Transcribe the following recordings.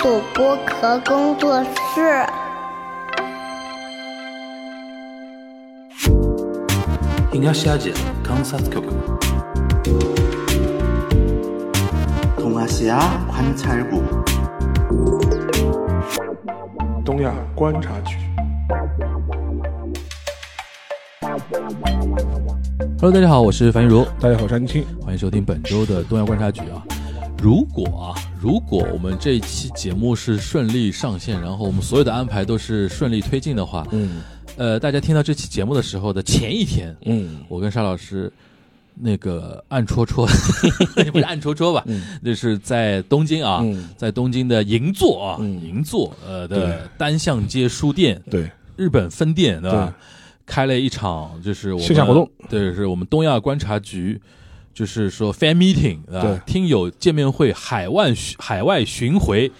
属播壳工作室。東アジア観察局 동아시아 관찰국 东亚观察局。 Hello，大家好，我是樊玉茹，大家好，山青。欢迎收听本周的东亚观察局啊。 如果啊，如果我们这一期节目是顺利上线，然后我们所有的安排都是顺利推进的话，嗯。呃，大家听到这期节目的时候的前一天，嗯。我跟沙老师那个暗戳戳，不是暗戳戳吧，嗯。就是在东京啊，嗯，在东京的银座啊，嗯。银座呃的单向街书店对，日本分店对吧？对？开了一场就是我们线下活动，对，是我们东亚观察局，就是说 fan meeting 啊对，听友见面会海外巡海外巡回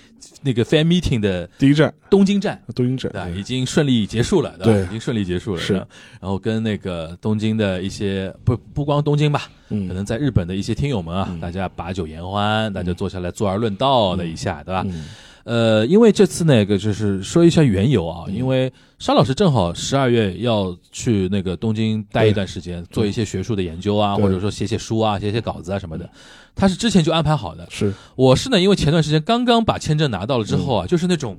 那个 fan meeting 的第一站。东京站。东京站对，已经顺利结束了，对已经顺利结束了。是。然后跟那个东京的一些不不光东京吧，嗯。可能在日本的一些听友们啊，嗯。大家把酒言欢，大家坐下来坐而论道的一下，对吧？嗯。呃，因为这次那个就是说一下缘由啊，嗯。因为沙老师正好十二月要去那个东京待一段时间，做一些学术的研究啊，或者说写写书啊、写写稿子啊什么的。他是之前就安排好的，是。我是呢，因为前段时间刚刚把签证拿到了之嗯后啊，就是那种。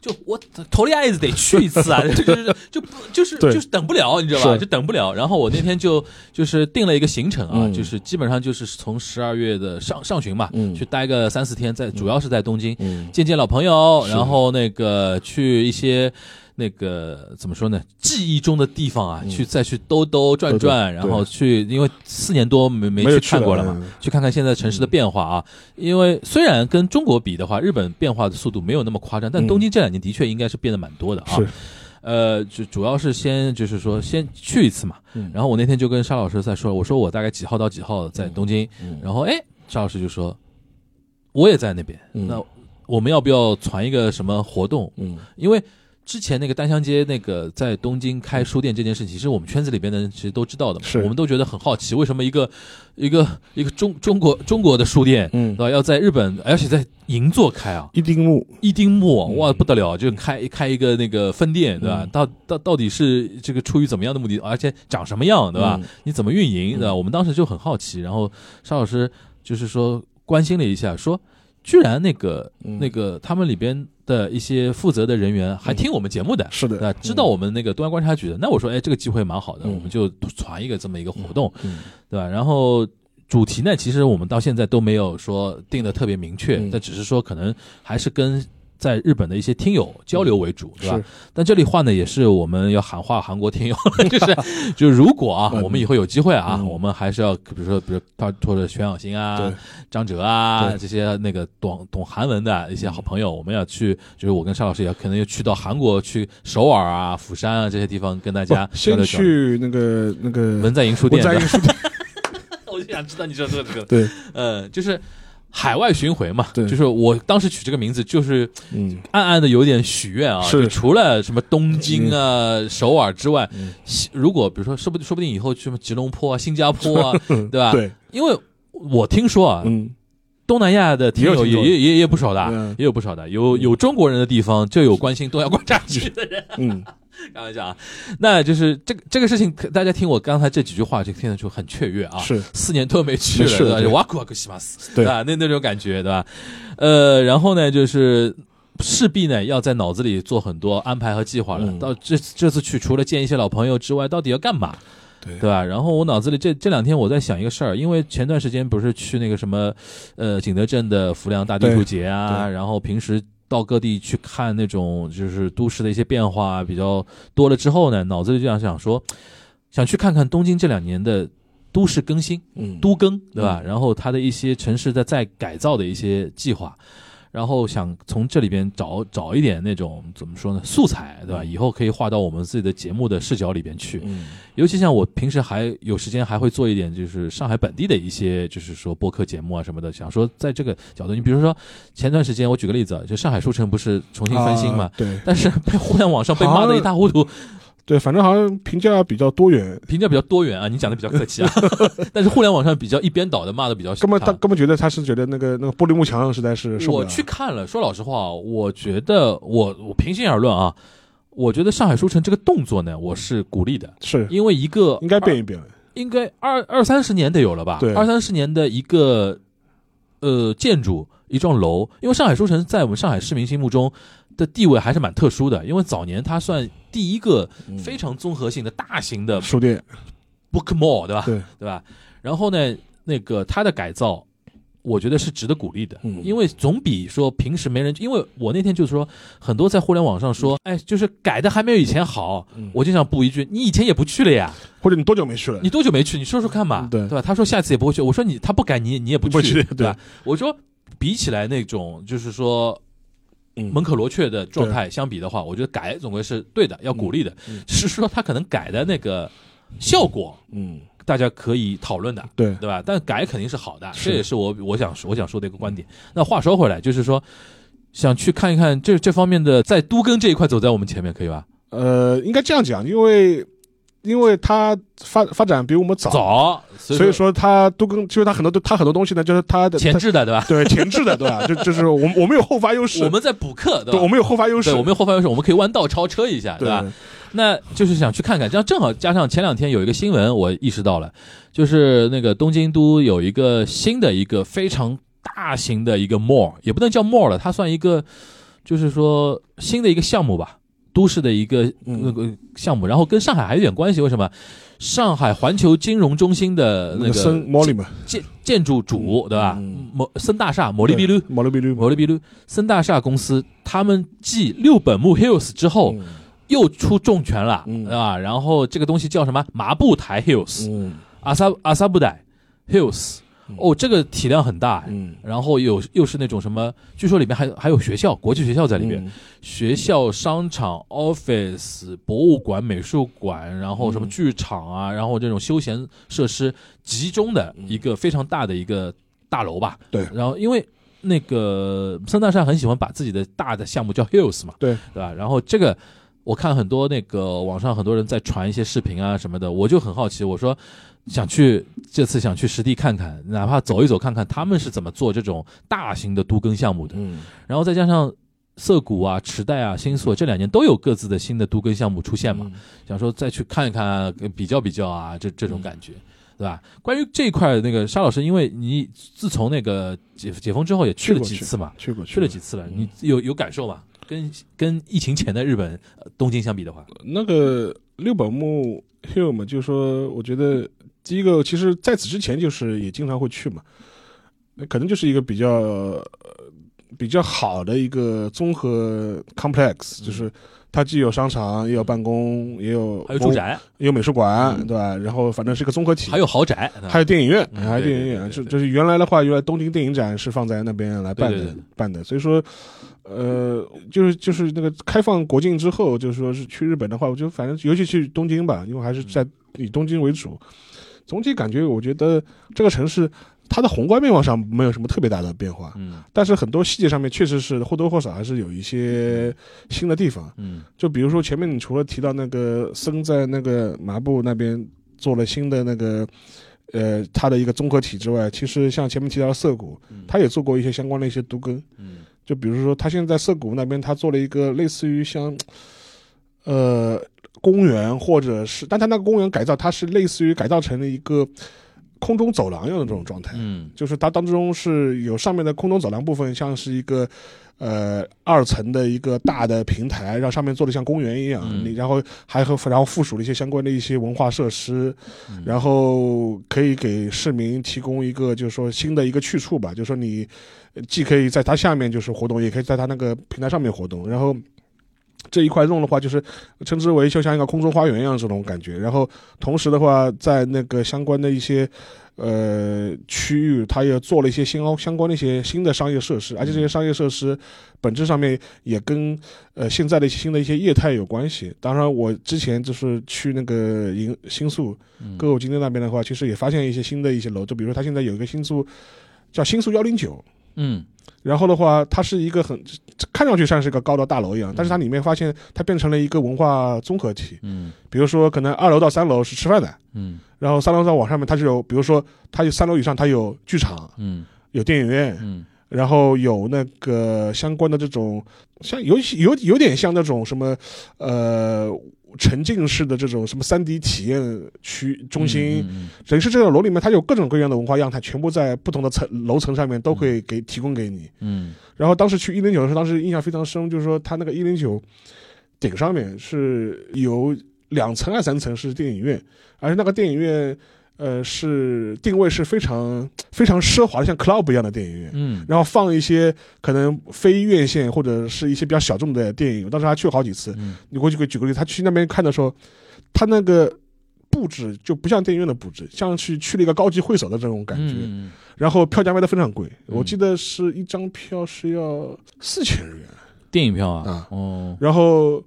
就我头里爱子得去一次啊，就是就不就是就是等不了，你知道吧？就等不了。然后我那天就就是定了一个行程啊，嗯。就是基本上就是从十二月的上上旬嘛，嗯。去待个三四天，在主要是在东京，嗯。见见老朋友，然后那个去一些那个怎么说呢，记忆中的地方啊，嗯。去再去兜兜转转，对然后去，因为四年多没没去没有去了看过了嘛嗯，去看看现在城市的变化啊。因为虽然跟中国比的话，日本变化的速度没有那么夸张，但嗯。东京这两年的确应该是变得蛮多的啊。是。呃，就主要是先就是说先去一次嘛，嗯。然后我那天就跟沙老师在说，我说我大概几号到几号在东京，嗯。然后哎，沙老师就说我也在那边，嗯。那我们要不要传一个什么活动？嗯。因为之前那个丹香街那个在东京开书店这件事情，其实我们圈子里边的人其实都知道的嘛，是我们都觉得很好奇，为什么一个一个一个中中国中国的书店，嗯对吧？要在日本，而且在银座开啊，一丁目一丁目嗯哇不得了，就开开一个那个分店，对吧？嗯到到到底是这个出于怎么样的目的，而且长什么样，对吧？嗯你怎么运营，对吧？嗯我们当时就很好奇，然后沙老师就是说关心了一下，说居然那个嗯那个他们里边的一些负责的人员还听我们节目的。是的？知道我们那个东安观察局的，那我说，哎，这个机会蛮好的，嗯我们就传一个这么一个活动，嗯对吧？然后主题呢，其实我们到现在都没有说定的特别明确，嗯但只是说可能还是跟在日本的一些听友交流为主，对吧？但这里话呢，也是我们要喊话韩国听友，就是 就如果啊，嗯我们以后有机会啊，嗯我们还是要比如说，比如他或者全小新啊、张哲啊这些那个懂懂韩文的一些好朋友，我们要去，就是我跟沙老师也可能要去到韩国去首尔啊、釜山啊这些地方跟大家先。去那个那个文在寅书店，文在寅书店，我就想知道你说这个这个，对，呃，就是海外巡回嘛，对。就是我当时取这个名字，就是嗯。暗暗的有点许愿啊，是。就除了什么东京啊、首尔之外嗯，西如果比如说说不定说不定以后去什么吉隆坡啊、新加坡啊，对吧？对，因为我听说啊，嗯。东南亚的听友也有也也也也不少的嗯，也有不少的，有有中国人的地方就有关心东亚观察局的人。嗯开玩笑啊，那就是这个这个事情，大家听我刚才这几句话，就听得出很雀跃啊。是四年多没去了，对就哇酷哇酷西马斯，对吧？那那种感觉，对吧？呃，然后呢，就是势必呢要在脑子里做很多安排和计划了。嗯到这这次去，除了见一些老朋友之外，到底要干嘛？对对吧？然后我脑子里这这两天我在想一个事儿，因为前段时间不是去那个什么，呃，景德镇的浮梁大地图节啊，然后平时到各地去看那种就是都市的一些变化比较多了之后呢，脑子里就想想说，想去看看东京这两年的都市更新、嗯都更，对吧？嗯然后它的一些城市的再改造的一些计划。然后想从这里边找找一点那种怎么说呢素材，对吧？以后可以画到我们自己的节目的视角里边去。嗯尤其像我平时还有时间，还会做一点就是上海本地的一些，就是说播客节目啊什么的。想说在这个角度，你比如说前段时间我举个例子啊，就上海书城不是重新翻新嘛，啊对，但是被互联网上被骂的一塌糊涂，对，反正好像评价比较多元，评价比较多元啊，你讲的比较客气啊，但是互联网上比较一边倒的骂的比较根本他差根本觉得他是觉得那个那个玻璃幕墙实在是受不了。我去看了，说老实话，我觉得我我平心而论啊，我觉得上海书城这个动作呢，我是鼓励的，是。因为一个应该变一变，应该二二三十年得有了吧？对。二三十年的一个呃建筑一幢楼，因为上海书城在我们上海市民心目中的地位还是蛮特殊的，因为早年它算第一个非常综合性的大型的书店 book mall，对吧？对对吧？然后呢，那个它的改造。我觉得是值得鼓励的，嗯因为总比说平时没人。因为我那天就是说，很多在互联网上说，哎，就是改的还没有以前好，嗯我就想补一句，你以前也不去了呀，或者你多久没去了？你多久没去？你说说看嘛，对对吧？他说下次也不会去，我说你他不改你你也不不去，对吧？我说比起来那种就是说嗯门可罗雀的状态相比的话，我觉得改总归是对的，要鼓励的。是说他可能改的那个效果，嗯，大家可以讨论的，对，对吧？但改肯定是好的，这也是我我想我想说的一个观点。那话说回来，就是说想去看一看这这方面的，在都更这一块走在我们前面，可以吧？呃，应该这样讲，因为因为它发发展比我们早，早，所以说它都跟就是它很多它很多东西呢，就是它的前置的，对吧？对前置的，对吧？就就是我们我们有后发优势，我们在补课，对吧？对我们有后发优势，我们有后发优势，我们可以弯道超车一下，对吧？那就是想去看看，这样正好加上前两天有一个新闻，我意识到了，就是那个东京都有一个新的一个非常大型的一个 mall，也不能叫 mall 了，它算一个，就是说新的一个项目吧，都市的一个嗯那个项目，然后跟上海还有点关系，为什么？上海环球金融中心的那那个建建筑主，对吧嗯？某森大厦，某利比率。毛利比鲁，某利比鲁，森大厦公司他们继六本木 Hills 之后，嗯又出重拳了，嗯对吧？然后这个东西叫什么？麻布台 Hills，、嗯阿萨阿萨布代 Hills，嗯哦，这个体量很大，嗯，然后有又是那种什么，据说里面还有还有学校，国际学校在里面，嗯。学校、商场、office、博物馆、美术馆，然后什么嗯。剧场啊，然后这种休闲设施集中的一个非常大的一个大楼吧。对。然后因为那个三大山很喜欢把自己的大的项目叫 Hills 嘛，对。对吧？然后这个我看很多那个网上很多人在传一些视频啊什么的，我就很好奇，我说想去这次想去实地看看，哪怕走一走看看他们是怎么做这种大型的都更项目的。嗯然后再加上涩谷啊、池袋啊、新宿这两年都有各自的新的都更项目出现嘛，嗯想说再去看一看、比较比较啊，这这种感觉，对吧？关于这一块，那个沙老师，因为你自从那个解解封之后也去了几次嘛，去过去了几次了，你有有感受吗？跟跟疫情前的日本、呃东京相比的话，那个六本木 Hill 嘛，就是说，我觉得第一个，其实在此之前就是也经常会去嘛，那可能就是一个比较、呃、比较好的一个综合 complex，、就是它既有商场，也有办公，也有还有住，宅，也有美术馆，嗯对吧？然后反正是一个综合体，还有豪宅，还有电影院，嗯还有电影院。对对对对对这这是原来的话，原来东京电影展是放在那边来办的办的，所以说，呃，就是就是那个开放国境之后，就是说是去日本的话，我觉得反正尤其去东京吧，因为还是在以东京为主，总体感觉我觉得这个城市它的宏观面貌上没有什么特别大的变化，嗯但是很多细节上面确实是或多或少还是有一些新的地方。嗯就比如说前面你除了提到那个森在那个麻布那边做了新的那个，呃，它的一个综合体之外，其实像前面提到的涩谷，嗯它也做过一些相关的一些都更。嗯就比如说，它现在涩谷那边，它做了一个类似于像，呃，公园或者是，但它那个公园改造，它是类似于改造成了一个空中走廊一样的这种状态。嗯就是它当中是有上面的空中走廊部分，像是一个呃二层的一个大的平台，让上面做的像公园一样。嗯你然后还和然后附属了一些相关的一些文化设施，嗯然后可以给市民提供一个就是说新的一个去处吧，就是说你呃既可以在它下面就是活动，也可以在它那个平台上面活动，然后。这一块弄的话，就是称之为就像一个空中花园一样这种感觉。然后同时的话，在那个相关的一些呃区域，它也做了一些新相关的一些新的商业设施，而且这些商业设施本质上面也跟呃现在的一些新的一些业态有关系。当然，我之前就是去那个银新宿嗯歌舞伎町那边的话，其实也发现一些新的一些楼，就比如说它现在有一个新宿叫新宿幺零九，嗯然后的话，它是一个很看上去像是一个高的大楼一样，但是它里面发现它变成了一个文化综合体。嗯。比如说，可能二楼到三楼是吃饭的，嗯。然后三楼到往上面它是有，比如说它有三楼以上它有剧场、嗯。有电影院，嗯。然后有那个相关的这种，像有有有点像那种什么，呃，沉浸式的这种什么三 D 体验区中心，嗯等于是这个楼里面它有各种各样的文化样态，全部在不同的层楼层上面都可以给提供给你。嗯。然后当时去一零九的时候，当时印象非常深，就是说它那个一零九顶上面是有两层还是三层是电影院，而且那个电影院呃是定位是非常非常奢华的，像 club 一样的电影院。嗯然后放一些可能非院线或者是一些比较小众的电影，我当时还去了好几次。嗯你过去给举个例子，他去那边看的时候，他那个布置就不像电影院的布置，像去去了一个高级会所的这种感觉。嗯然后票价卖的非常贵，嗯我记得是一张票是要四千日元，电影票啊啊哦然后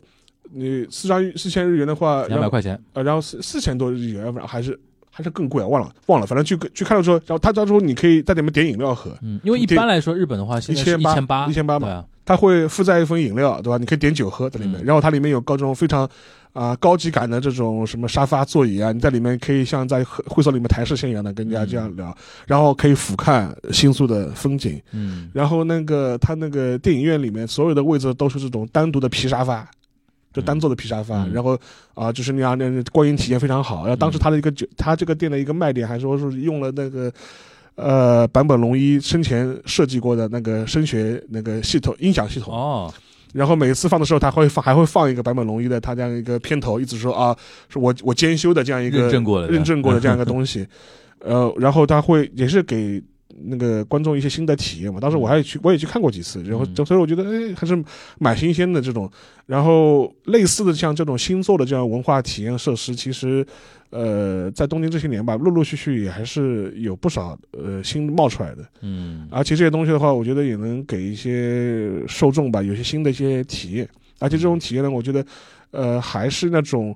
你四张四千日元的话，两百块钱呃，然后四四千多日元，要不然还是还是更贵啊，忘了忘了，反正去去看了之后，然后他到时候你可以在里面点饮料喝，嗯，因为一般来说日本的话现在是一1800千八嘛他会附带一份饮料，对吧？你可以点酒喝在里面，嗯。然后它里面有各种非常啊、高级感的这种什么沙发座椅啊，你在里面可以像在会会所里面谈事情一样的跟人家这样聊，然后可以俯瞰新宿的风景，嗯。然后那个他那个电影院里面所有的位置都是这种单独的皮沙发。就单坐的皮沙发，嗯然后啊、就是那样，那观影体验非常好。然后当时嗯他的一个酒，他这个店的一个卖点还说是用了那个，呃，坂本龙一生前设计过的那个声学那个系统音响系统。哦然后每次放的时候，他会放还会放一个坂本龙一的他这样一个片头，一直说啊，是我我监修的这样一个认证过的认证过的这样一个东西。呃，然后他会也是给那个观众一些新的体验嘛。当时我还去我也去看过几次，然后就所以我觉得哎还是蛮新鲜的这种。然后类似的像这种新做的这样文化体验设施，其实呃在东京这些年吧，陆陆续续也还是有不少呃新冒出来的。嗯而且这些东西的话，我觉得也能给一些受众吧，有些新的一些体验。而且这种体验呢，我觉得，呃，还是那种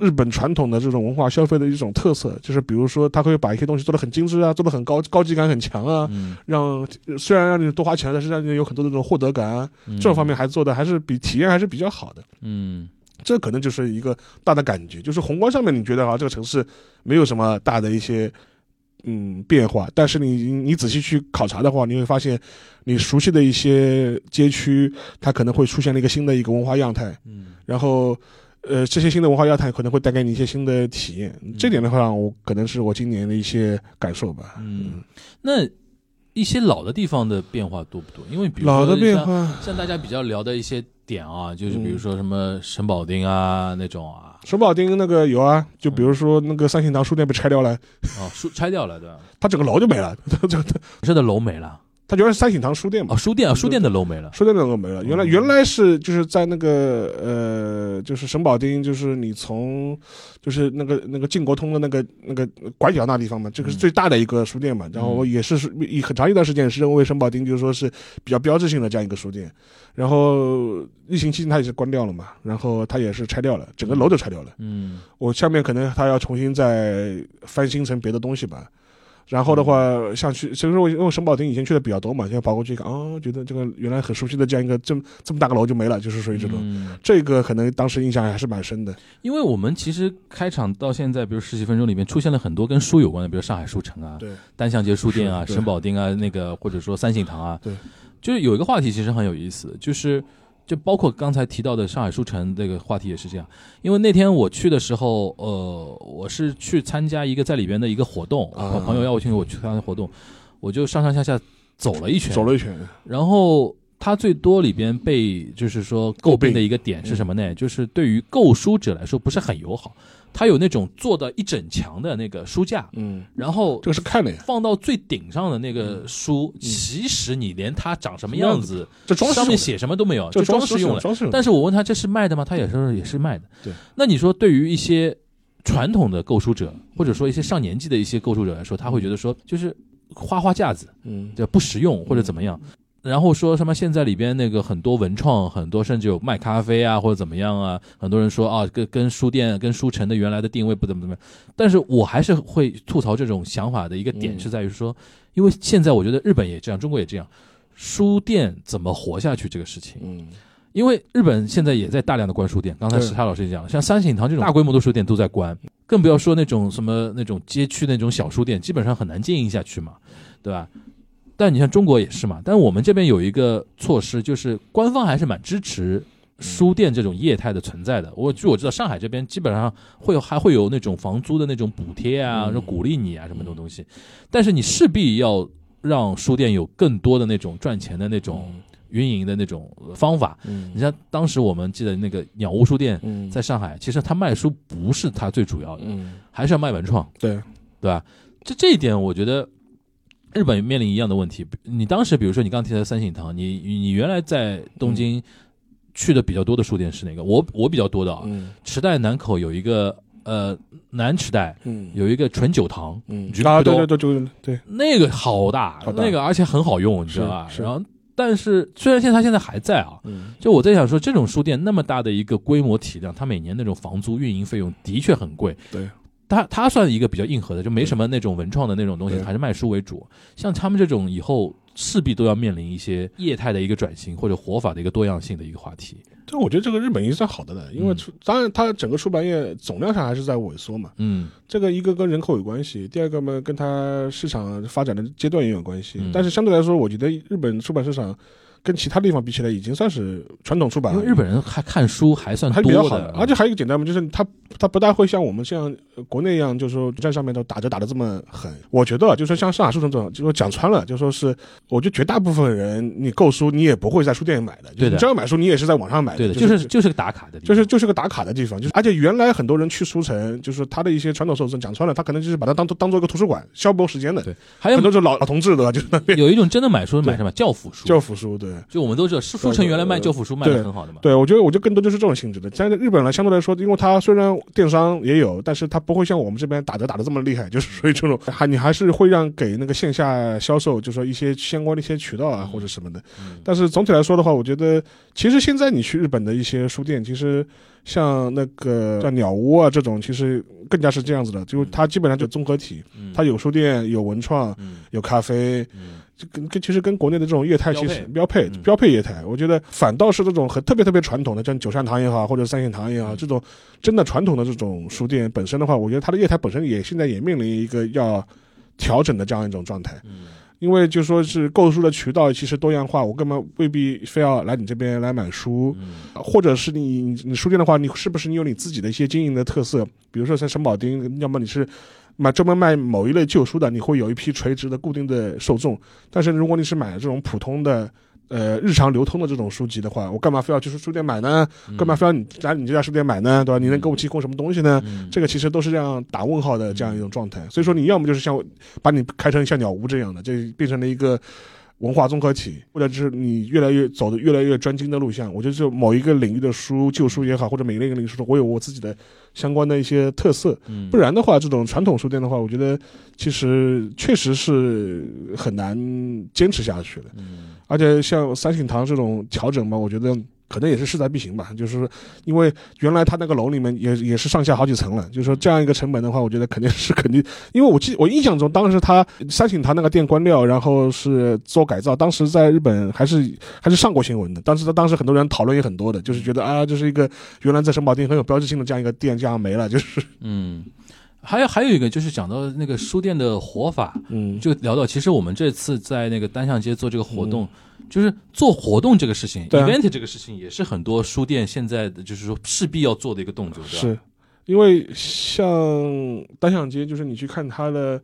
日本传统的这种文化消费的一种特色，就是比如说，他会把一些东西做得很精致啊，做得很高高级感很强啊，嗯让虽然让你多花钱，但是让你有很多的这种获得感啊，嗯这种方面还做的还是比体验还是比较好的。嗯这可能就是一个大的感觉，就是宏观上面你觉得啊，这个城市没有什么大的一些嗯变化，但是你你仔细去考察的话，你会发现你熟悉的一些街区，它可能会出现了一个新的一个文化样态，嗯然后。呃，这些新的文化样态可能会带给你一些新的体验，这点的话，我可能是我今年的一些感受吧。嗯，那一些老的地方的变化多不多？因为比如说老的变像化，像大家比较聊的一些点啊，就是比如嗯说什么沈保丁啊那种啊，沈保丁那个有啊，就比如说那个三星堂书店被拆掉了，哦，书拆掉了对吧？它整个楼就没了，它它是的楼没了，它原来是三省堂书店嘛。哦，，书店啊，书店的楼没了，书店的楼没了，原来嗯原来是就是在那个呃，就是神保町，就是你从就是那个那个晋国通的那个那个拐角那地方嘛，这个是嗯最大的一个书店嘛，然后也是是一很长一段时间是认为神保町就是说是比较标志性的这样一个书店，然后疫情期间它也是关掉了嘛，然后它也是拆掉了，整个楼都拆掉了，嗯。我下面可能它要重新再翻新成别的东西吧。然后的话，像去，其实我因为沈宝町以前去的比较多嘛，现在跑过去一看，哦，觉得这个原来很熟悉的这样一个这么这么大个楼就没了，就是属于这种。嗯。这个可能当时印象还是蛮深的。因为我们其实开场到现在，比如十几分钟里面出现了很多跟书有关的，比如上海书城啊、对，单向街书店啊、是对。神保町啊，那个或者说三省堂啊，对，就是有一个话题其实很有意思，就是就包括刚才提到的上海书城这个话题也是这样，因为那天我去的时候，呃，我是去参加一个在里边的一个活动，啊。我朋友邀我去，我去参加活动，我就上上下下走了一圈，走了一圈，然后它最多里边被就是说诟病的一个点嗯是什么呢？就是对于购书者来说不是很友好，它有那种做的一整墙的那个书架，嗯，然后这个是看的呀，放到最顶上的那个书，其实你连它长什么样子，这装饰上面写什么都没有，这就装饰用的。装饰用的。但是我问他这是卖的吗？他也说也是卖的。对，那你说对于一些传统的购书者，或者说一些上年纪的一些购书者来说，他会觉得说就是花花架子，嗯，就不实用或者怎么样。然后说什么现在里边那个很多文创，很多甚至有卖咖啡啊或者怎么样啊，很多人说啊跟跟书店跟书城的原来的定位不怎么怎么样，但是我还是会吐槽这种想法的一个点嗯是在于说，因为现在我觉得日本也这样，中国也这样，书店怎么活下去这个事情。嗯因为日本现在也在大量的关书店，刚才对石泰老师也讲了，像三省堂这种大规模的书店都在关，更不要说那种什么那种街区那种小书店，基本上很难经营下去嘛，对吧？但你像中国也是嘛，但我们这边有一个措施，就是官方还是蛮支持书店这种业态的存在的。我据我知道，上海这边基本上会有还会有那种房租的那种补贴啊，嗯。说鼓励你啊什么这种东西，但是你势必要让书店有更多的那种赚钱的那种运营的那种方法。嗯。你像当时我们记得那个鸟屋书店嗯。在上海，其实他卖书不是他最主要的，嗯。还是要卖文创，对。对吧？这这一点，我觉得日本面临一样的问题。你当时比如说你刚提到三省堂，你你你原来在东京去的比较多的书店是哪个？我我比较多的啊，嗯池袋南口有一个呃南池袋嗯有一个纯酒堂，啊对对对对对那个好大，好大那个而且很好用，你知道吧？是是然后，但是虽然现在它现在还在啊，嗯就我在想说，这种书店那么大的一个规模体量，它每年那种房租运营费用的确很贵。对，它它算一个比较硬核的，就没什么那种文创的那种东西，还是卖书为主。像他们这种以后势必都要面临一些业态的一个转型或者活法的一个多样性的一个话题。这我觉得这个日本已经算好的了，因为嗯出当然它整个出版业总量上还是在萎缩嘛，嗯这个一个跟人口有关系，第二个嘛跟它市场发展的阶段也有关系。嗯但是相对来说，我觉得日本出版市场跟其他地方比起来，已经算是传统出版了，因为日本人还看书还算还，比较好的，而且还有一个简单嘛，就是他他不大会像我们像呃国内一样，就是说在上面都打折打的这么狠。我觉得啊就是说像上海书城这种，就说讲穿了，就说是，我觉得绝大部分人你购书你也不会在书店里买的，对的你真要买书你也是在网上买对的，就就是就是个打卡的就是就是个打卡的地方，就是而且原来很多人去书城，就是他的一些传统受众讲穿了，他可能就是把它当做当做一个图书馆消磨时间的。对，还有很多是老老同志对吧，就是有一种真的买书买什么教辅书，教辅书，对就我们都知道，书书城原来卖旧辅书卖的很好的嘛。对，我觉得我觉得更多就是这种性质的。但是日本呢，相对来说，因为它虽然电商也有，但是它不会像我们这边打折打的这么厉害，就是所以这种 还你还是会让给那个线下销售，就说一些相关的一些渠道啊或者什么的。但是总体来说的话，我觉得其实现在你去日本的一些书店，其实像那个像鸟屋啊这种，其实更加是这样子的，就它基本上就综合体，嗯，它有书店，有文创，嗯有咖啡，跟跟其实跟国内的这种业态其实标配嗯。标配业态，我觉得反倒是这种很特别特别传统的，像九善堂也好，或者三线堂也好，这种真的传统的这种书店本身的话，我觉得它的业态本身也现在也面临一个要调整的这样一种状态。嗯因为就说是购书的渠道其实多样化，我根本未必非要来你这边来买书，嗯或者是你你你书店的话，你是不是你有你自己的一些经营的特色？比如说像沈宝丁，要么你是买专门卖某一类旧书的，你会有一批垂直的固定的受众。但是如果你是买这种普通的。呃，日常流通的这种书籍的话，我干嘛非要去书店买呢？干嘛非要你来你这家书店买呢？对吧？你能给我提供什么东西呢？嗯这个其实都是这样打问号的这样一种状态。所以说，你要么就是像把你开成像鸟屋这样的，就变成了一个文化综合体，或者是你越来越走的越来越专精的路线。我觉得就某一个领域的书，旧书也好，或者每一个领域的书，我有我自己的相关的一些特色。嗯不然的话，这种传统书店的话，我觉得其实确实是很难坚持下去的。嗯而且像三省堂这种调整嘛，我觉得可能也是势在必行吧。就是因为原来他那个楼里面也也是上下好几层了，就是说这样一个成本的话，我觉得肯定是肯定。因为我记我印象中，当时他三井堂那个店关掉，然后是做改造，当时在日本还是还是上过新闻的。当时他当时很多人讨论也很多的，就是觉得啊，这是一个原来在神保町很有标志性的这样一个店，这样没了，就是嗯，还有还有一个就是讲到那个书店的活法，嗯，就聊到其实我们这次在那个单向街做这个活动，就是做活动这个事情对啊，event 这个事情也是很多书店现在的就是说势必要做的一个动作，对吧？是因为像单向街，就是你去看他的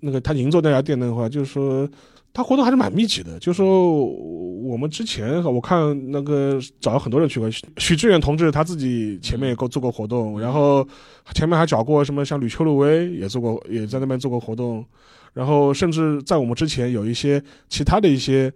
那个他银座那家店的话，就是说他活动还是蛮密集的。就是说我们之前我看那个找了很多人去过，许许志远同志他自己前面也够做过活动，然后前面还找过什么像吕秋露薇也做过，也在那边做过活动，然后甚至在我们之前有一些其他的一些。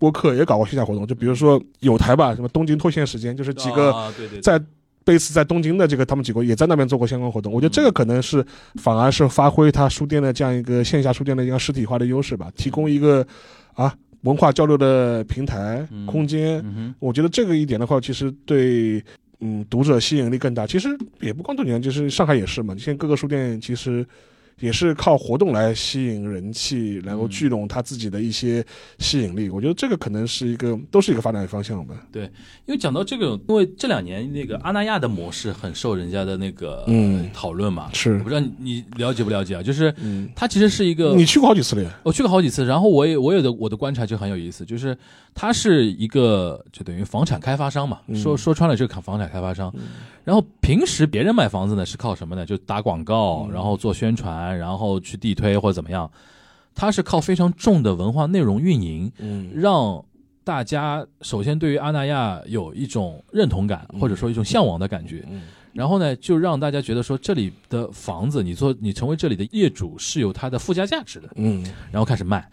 播客也搞过线下活动，就比如说有台吧，什么东京脱线时间，就是几个在贝斯在东京的这个，他们几个也在那边做过相关活动。我觉得这个可能是反而是发挥他书店的这样一个线下书店的一个实体化的优势吧，提供一个啊文化交流的平台嗯空间。嗯，我觉得这个一点的话，其实对嗯读者吸引力更大。其实也不光这几年，就是上海也是嘛。现在各个书店其实也是靠活动来吸引人气，然后聚拢他自己的一些吸引力。我觉得这个可能是一个都是一个发展方向吧。对，因为讲到这个，因为这两年那个阿那亚的模式很受人家的那个嗯讨论嘛。是我不知道你你了解不了解啊？就是嗯，它其实是一个你去过好几次了呀？我去过好几次，然后我也我有的我的观察就很有意思，就是它是一个就等于房产开发商嘛，嗯说说穿了就是房产开发商。然后平时别人买房子呢是靠什么呢？就打广告，嗯然后做宣传，然后去地推或者怎么样。他是靠非常重的文化内容运营，嗯让大家首先对于阿那亚有一种认同感，或者说一种向往的感觉。嗯然后呢，就让大家觉得说这里的房子，你做你成为这里的业主是有它的附加价值的。嗯然后开始卖，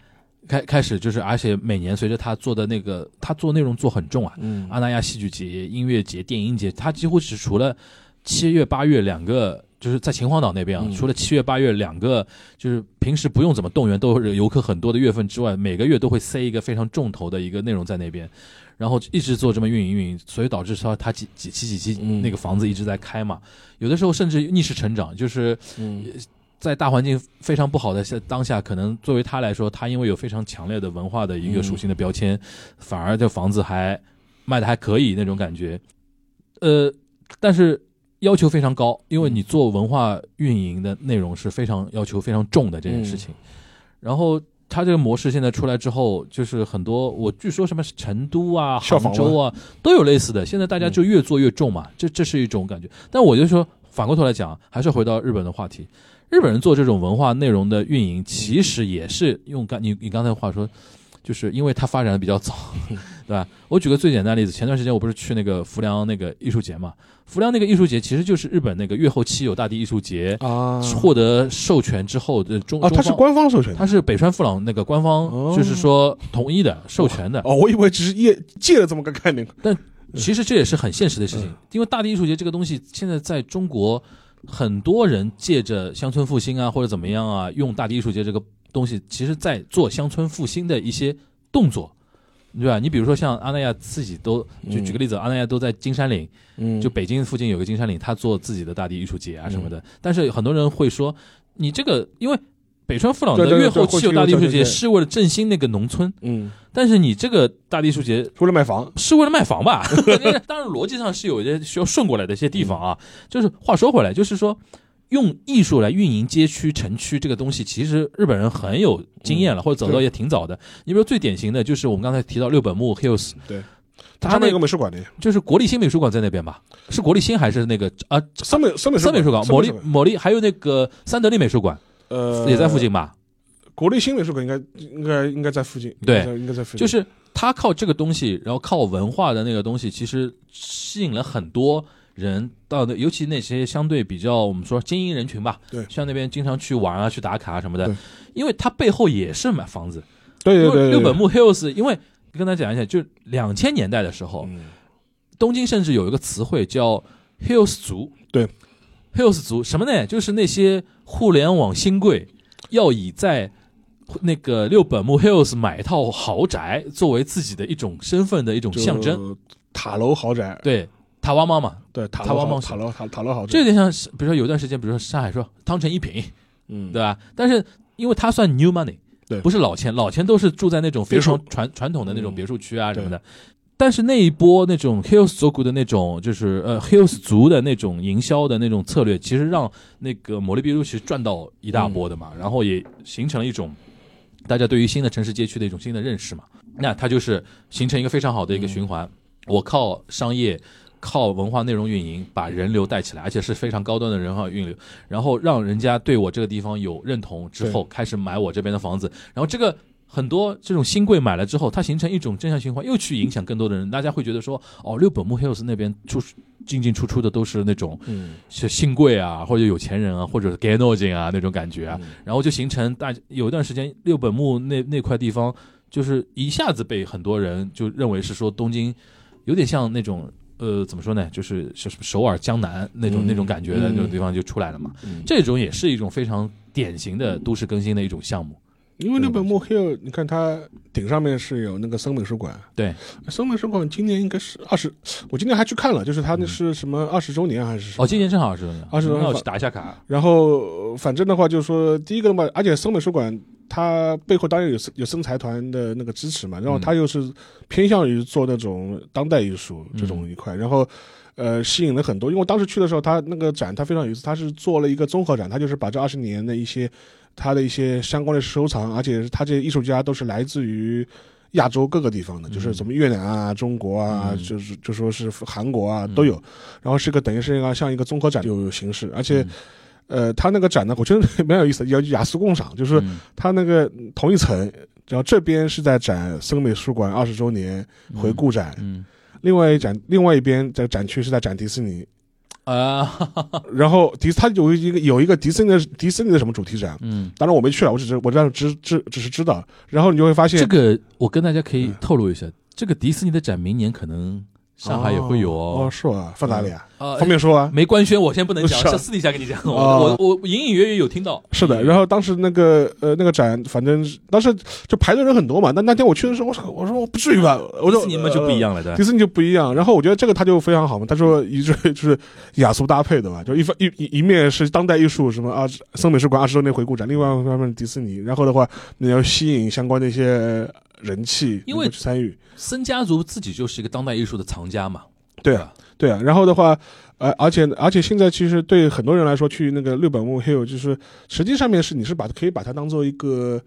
开开始就是，而且每年随着他做的那个，他做内容做很重啊，嗯。阿那亚戏剧节、音乐节、电影节，他几乎是除了七月、八月两个，就是在秦皇岛那边啊，嗯。除了七月、八月两个，就是平时不用怎么动员，都是游客很多的月份之外，每个月都会塞一个非常重头的一个内容在那边。然后一直做这么运营运营，所以导致说他几几期几期嗯那个房子一直在开嘛，有的时候甚至逆势成长，就是嗯在大环境非常不好的下当下，可能作为他来说，他因为有非常强烈的文化的一个属性的标签，反而这房子还卖的还可以那种感觉。呃，但是要求非常高，因为你做文化运营的内容是非常要求非常重的这件事情。然后他这个模式现在出来之后，就是很多我据说什么成都啊、杭州啊都有类似的，现在大家就越做越重嘛，这这是一种感觉。但我就说反过头来讲，还是回到日本的话题，日本人做这种文化内容的运营，其实也是用刚你你刚才话说。就是因为它发展的比较早，对吧？我举个最简单的例子，前段时间我不是去那个浮梁那个艺术节嘛？浮梁那个艺术节其实就是日本那个月后期有大地艺术节啊获得授权之后的中啊，它是官方授权的它是北川富朗那个官方哦就是说同意的授权的，哦，我以为只是业借了这么个概念。但其实这也是很现实的事情，因为大地艺术节这个东西现在在中国，很多人借着乡村复兴啊或者怎么样啊，用大地艺术节这个东西，其实在做乡村复兴的一些动作。对吧？你比如说像阿那亚自己都，就嗯举个例子，阿那亚都在金山岭，嗯就北京附近有个金山岭，他做自己的大地艺术节啊什么的。但是很多人会说，你这个因为北川富朗的越后期有大地艺术节是为了振兴那个农村，嗯，但是你这个大地艺术节为了卖房，是为了卖房吧？当然，逻辑上是有一些需要顺过来的一些地方啊。就是话说回来，就是说用艺术来运营街区、城区这个东西，其实日本人很有经验了，或者走到也挺早的。你比如最典型的就是我们刚才提到六本木 Hills，对，他那个美术馆的，就是国立新美术馆在那边吧？是国立新还是那个啊？三美三美森美术馆、森某利某利，还有那个三得利美术馆呃也在附近吧？国立新美术馆应该应该应该在附近，对。应该在附近，就是他靠这个东西，然后靠文化的那个东西，其实吸引了很多人到的，尤其那些相对比较我们说精英人群吧，对。像那边经常去玩啊、去打卡啊什么的对，因为他背后也是买房子。对对对，六本木 Hills，因为跟大家讲一下，就两千年代的时候，嗯。东京甚至有一个词汇叫 Hills 族，对，Hills 族什么呢？就是那些互联网新贵要以在那个六本木 Hills 买一套豪宅作为自己的一种身份的一种象征。塔楼豪宅，对，塔瓦猫嘛，对塔塔瓦茂楼豪塔楼塔塔楼豪宅，这有点像是，比如说有段时间，比如说上海说汤臣一品，嗯。对吧？但是因为它算 new money，对。不是老钱，老钱都是住在那种非别墅。常传传统的那种嗯。别墅区啊什么的。但是那一波那种 Hills 族的那种，就是呃 Hills 族的那种营销的那种策略，其实让那个摩力比路其实赚到一大波的嘛，然后也形成了一种大家对于新的城市街区的一种新的认识嘛。那它就是形成一个非常好的一个循环。我靠商业。靠文化内容运营把人流带起来，而且是非常高端的人化运流，然后让人家对我这个地方有认同之后，开始买我这边的房子，然后这个很多这种新贵买了之后，它形成一种正向循环，又去影响更多的人，大家会觉得说，哦，六本木 Hills 那边出进进出出的都是那种嗯是新贵啊，或者有钱人啊，或者是 g a n o 金啊那种感觉啊，嗯然后就形成大有一段时间六本木那那块地方就是一下子被很多人就认为是说东京有点像那种。呃，怎么说呢？就是是首尔江南那种、嗯那种感觉的嗯那种地方就出来了嘛。嗯这种也是一种非常典型的都市更新的一种项目。因为那本木 hill，你看它顶上面是有那个森美术馆，对，森美术馆今年应该是二十，我今年还去看了，就是它那是什么二十周年还是什么？哦，今年正好二十周年，二十周年那我去打一下卡。然后呃反正的话就是说，第一个的话，而且森美术馆它背后当然有有森财团的那个支持嘛，然后它又是偏向于做那种当代艺术这种一块，然后。呃，吸引了很多，因为我当时去的时候，它那个展它非常有意思，它是做了一个综合展，它就是把这二十年的一些它的一些相关的收藏，而且是它这些艺术家都是来自于亚洲各个地方的，就是什么越南啊、中国啊，嗯。就是就说是韩国啊都有，然后是个等于是一个像一个综合展有形式，而且。呃，他那个展呢，我觉得蛮有意思的，叫雅俗共赏，就是嗯。它那个同一层，然后这边是在展森美术馆二十周年回顾展，嗯。另外一展，另外一边在展区是在展迪士尼，啊，然后迪他有一个有一个迪士尼的迪士尼的什么主题展，嗯，当然我没去了，我只是我这样知知只是知道，然后你就会发现这个我跟大家可以嗯透露一下，这个迪士尼的展明年可能上海也会有哦，哦。是吧？放哪里啊？呃方便说啊？没官宣，我先不能讲，是啊私底下跟你讲。哦我我隐隐约约有听到。是的，然后当时那个呃那个展，反正当时就排队人很多嘛。那那天我去的时候，我说我说我不至于吧？我说迪士尼嘛就不一样了，迪？士尼就不一样。然后我觉得这个他就非常好嘛。他说一致就是雅俗搭配的吧，就一方一一一面是当代艺术什么啊，森美术馆二十周年回顾展，另外一方面迪士尼。然后的话，你要吸引相关的一些人气，因为去参与。森家族自己就是一个当代艺术的藏家嘛。对啊，对啊，然后的话，呃，而且而且现在其实对很多人来说，去那个六本木 hill，就是实际上面是你是把可以把它当做一个。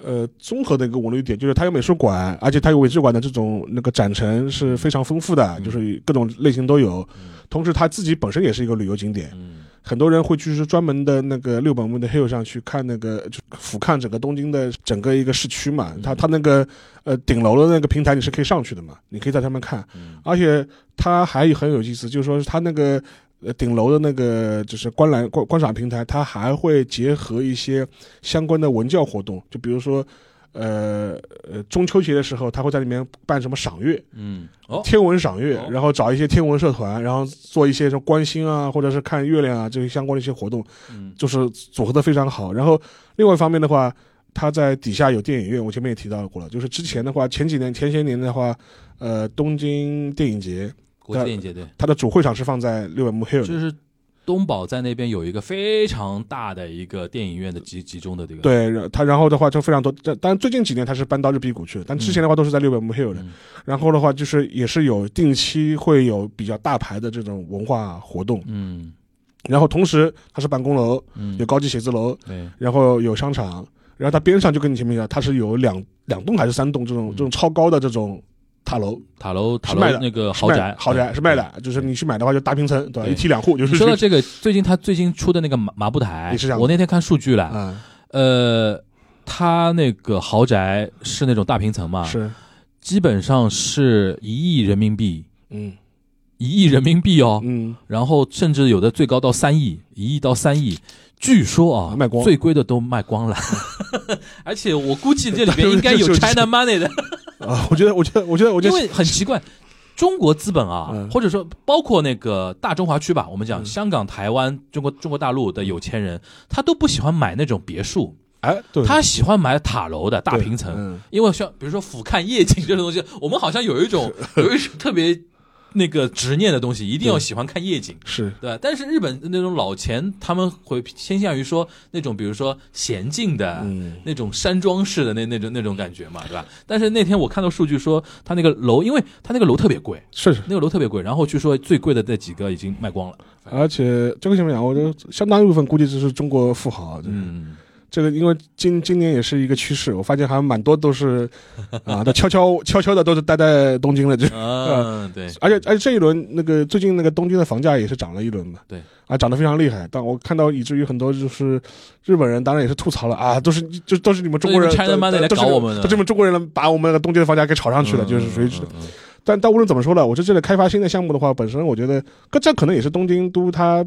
呃，综合的一个文旅点，就是它有美术馆，而且它有美术馆的这种那个展陈是非常丰富的，就是各种类型都有。同时，它自己本身也是一个旅游景点，嗯很多人会去是专门的那个六本木的 hill 上去看那个，就俯瞰整个东京的整个一个市区嘛。它它那个呃顶楼的那个平台你是可以上去的嘛，你可以在上面看。而且它还很有意思，就是说它那个呃顶楼的那个就是观览观观赏平台，它还会结合一些相关的文教活动，就比如说。呃呃，中秋节的时候，他会在里面办什么赏月，嗯，哦，天文赏月哦，然后找一些天文社团，然后做一些什么观星啊，或者是看月亮啊这些相关的一些活动，嗯就是组合的非常好。然后另外一方面的话，他在底下有电影院，我前面也提到过了，就是之前的话，前几年前些年的话，呃，东京电影节，国际电影节对，它的主会场是放在六本木 hill 的。就是东宝在那边有一个非常大的一个电影院的集集中的这个。对，然它然后的话就非常多，这当然最近几年它是搬到日比谷去了，但之前的话都是在六本木 hill 的。嗯。然后的话就是也是有定期会有比较大牌的这种文化活动，嗯。然后同时它是办公楼，嗯。有，高级写字楼，对，然后有商场，然后它边上就跟你前面讲，它是有两两栋还是三栋这种这种超高的这种塔楼，塔楼塔楼那个豪宅，豪宅嗯是卖的，就是你去买的话就大平层，对吧？一梯两户，就是说到这个，最近他最近出的那个麻麻布台我那天看数据了，啊，呃，他那个豪宅是那种大平层嘛，是。基本上是一亿人民币，嗯。一亿人民币哦，嗯。然后甚至有的最高到三亿，一亿到三亿。据说啊，卖光最贵的都卖光了，而且我估计这里边应该有 China Money 的，啊，我觉得我觉得我觉得我觉得因为很奇怪，中国资本啊，嗯。或者说包括那个大中华区吧，我们讲嗯。香港、台湾、中国中国大陆的有钱人，他都不喜欢买那种别墅，哎，对，他喜欢买塔楼的大平层，嗯。因为像比如说俯瞰夜景这种东西，我们好像有一种 有一种特别那个执念的东西，一定要喜欢看夜景。是对，但是日本那种老钱，他们会偏向于说那种，比如说娴静的、嗯那种山庄式的那那种那种感觉嘛，对吧？但是那天我看到数据说，他那个楼，因为他那个楼特别贵，是是，那个楼特别贵，然后据说最贵的那几个已经卖光了。而且这个怎么讲？我觉得相当一部分估计就是中国富豪，就是嗯，这个因为今今年也是一个趋势，我发现还蛮多都是 啊，都悄悄悄悄的都是待在东京了，就嗯，对，而且而且这一轮那个最近那个东京的房价也是涨了一轮嘛，对，啊涨得非常厉害。但我看到以至于很多就是日本人当然也是吐槽了啊，都是就都是你们中国人都是我们的都是你们中国人把我们那个东京的房价给炒上去了，就是属于。嗯嗯嗯但但无论怎么说呢，我说这个开发新的项目的话，本身我觉得，这这可能也是东京都它，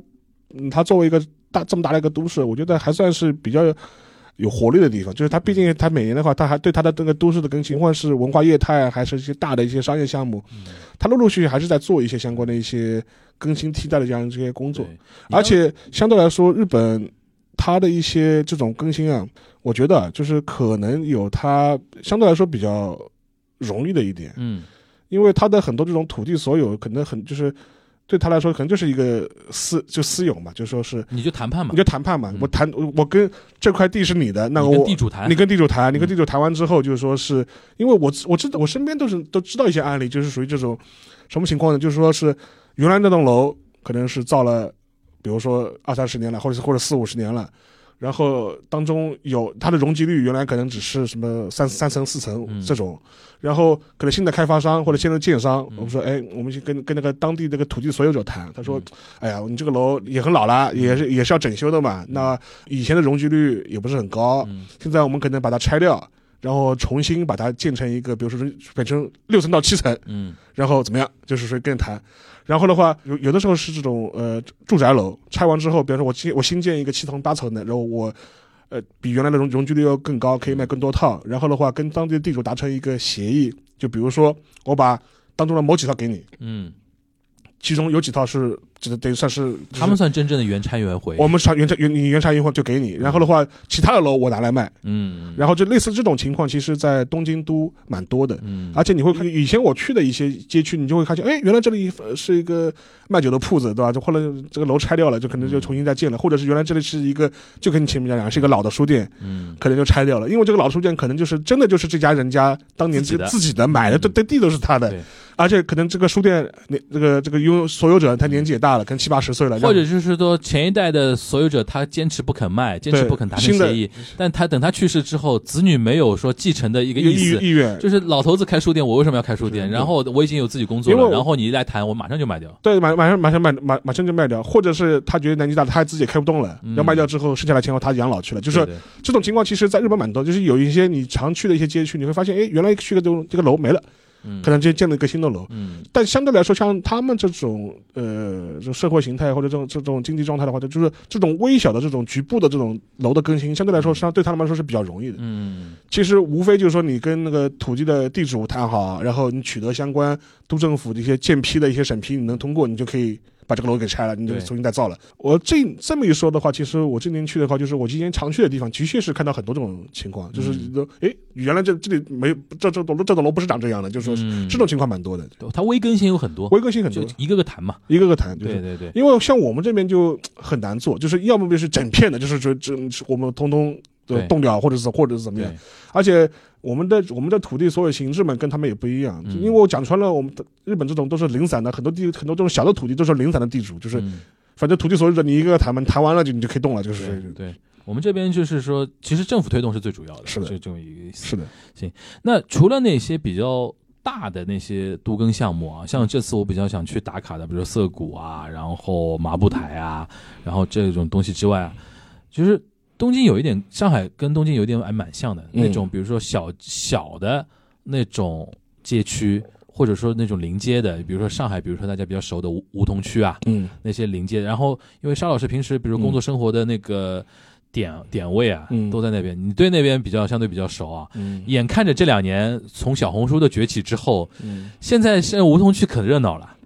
嗯，它作为一个大这么大的一个都市，我觉得还算是比较有活力的地方。就是它毕竟它每年的话，它还对它的这个都市的更新，无论是文化业态，还是一些大的一些商业项目，它陆陆续续还是在做一些相关的一些更新替代的这样这些工作。而且相对来说，日本它的一些这种更新啊，我觉得啊就是可能有它相对来说比较容易的一点，嗯因为它的很多这种土地所有可能很就是对他来说可能就是一个私就私有嘛，就说是你就谈判嘛你，就谈判嘛嗯，我谈我跟这块地是你的，那我地主谈你，跟地主谈，你跟嗯地主谈完之后，就是说是因为我我知道我身边都是都知道一些案例，就是属于这种什么情况呢？就是说是原来那栋楼可能是造了，比如说二三十年了，或者是或者四五十年了。然后当中有它的容积率原来可能只是什么三三层四层嗯这种，然后可能新的开发商或者新的建商，嗯我们说哎，我们去跟跟那个当地那个土地所有者谈，他说嗯哎呀，你这个楼也很老了，也是也是要整修的嘛。那以前的容积率也不是很高，嗯现在我们可能把它拆掉，然后重新把它建成一个，比如说是变成六层到七层，嗯然后怎么样？就是说跟人谈。然后的话，有有的时候是这种呃住宅楼拆完之后，比方说我新我新建一个七层八层的，然后我呃比原来的容容积率要更高，可以卖更多套。然后的话，跟当地的地主达成一个协议，就比如说我把当中的某几套给你，嗯，其中有几套是这等于算是他们算真正的原拆原回，我们产原拆原你原拆原回就给你，然后的话，其他的楼我拿来卖。嗯，然后就类似这种情况，其实在东京都蛮多的。嗯，而且你会看，以前我去的一些街区，你就会发现，哎，原来这里呃是一个卖酒的铺子，对吧？就后来这个楼拆掉了，就可能就重新再建了，或者是原来这里是一个，就跟你前面讲，是一个老的书店，嗯。可能就拆掉了，因为这个老书店可能就是真的就是这家人家当年自己的自己的买的，嗯。这这地都是他的。对，而且可能这个书店年这个这个拥有所有者他年纪也大了，可能七八十岁了，或者就是说前一代的所有者他坚持不肯卖，坚持不肯达成协议，但他等他去世之后，子女没有说继承的一个意思意。愿，就是老头子开书店，我为什么要开书店？然后我已经有自己工作了，然后你一来谈，我马上就卖掉。对，马马上马上卖马马上就卖掉，或者是他觉得年纪大了，他自己也开不动了，嗯要卖掉之后，剩下来钱后他养老去了。就是这种情况，其实在日本蛮多，就是有一些你常去的一些街区，你会发现，哎，原来去个这种这个楼没了，嗯可能就建了一个新的楼。嗯但相对来说，像他们这种呃，这种社会形态或者这种这种经济状态的话，就是这种微小的这种局部的这种楼的更新，相对来说，实际上对他们来说是比较容易的。嗯其实无非就是说，你跟那个土地的地主谈好，然后你取得相关都政府的一些建批的一些审批，你能通过，你就可以把这个楼给拆了，你就重新再造了。我这这么一说的话，其实我今年去的话，就是我今年常去的地方，的确是看到很多这种情况，就是嗯。都诶，原来这这里没这这栋这栋楼不是长这样的，就是说嗯。这种情况蛮多的，它微更新有很多，微更新很多，一个个谈嘛。一个个谈，就是。对对对，因为像我们这边就很难做，就是要么就是整片的，就是说这我们通通对的动掉，或者是或者是怎么样。而且我们的我们的土地所有形式们跟他们也不一样，嗯。因为我讲穿了，我们的日本这种都是零散的，很多地很多这种小的土地都是零散的地主，就是嗯。反正土地所有者你一个个谈嘛，谈完了就你就可以动了，就是对对，我们这边就是说，其实政府推动是最主要的，是的就这么一个意思。是的，行那除了那些比较大的那些都更项目啊，像这次我比较想去打卡的，比如说涩谷啊，然后麻布台啊，然后这种东西之外啊，就是东京有一点，上海跟东京有一点还蛮像的、嗯那种，比如说小小的那种街区。或者说那种临街的，比如说上海，比如说大家比较熟的梧梧桐区啊，嗯那些临街，然后因为沙老师平时比如工作生活的那个点、点位啊，嗯都在那边，你对那边比较相对比较熟啊。嗯眼看着这两年从小红书的崛起之后，嗯现在现在梧桐区可热闹了。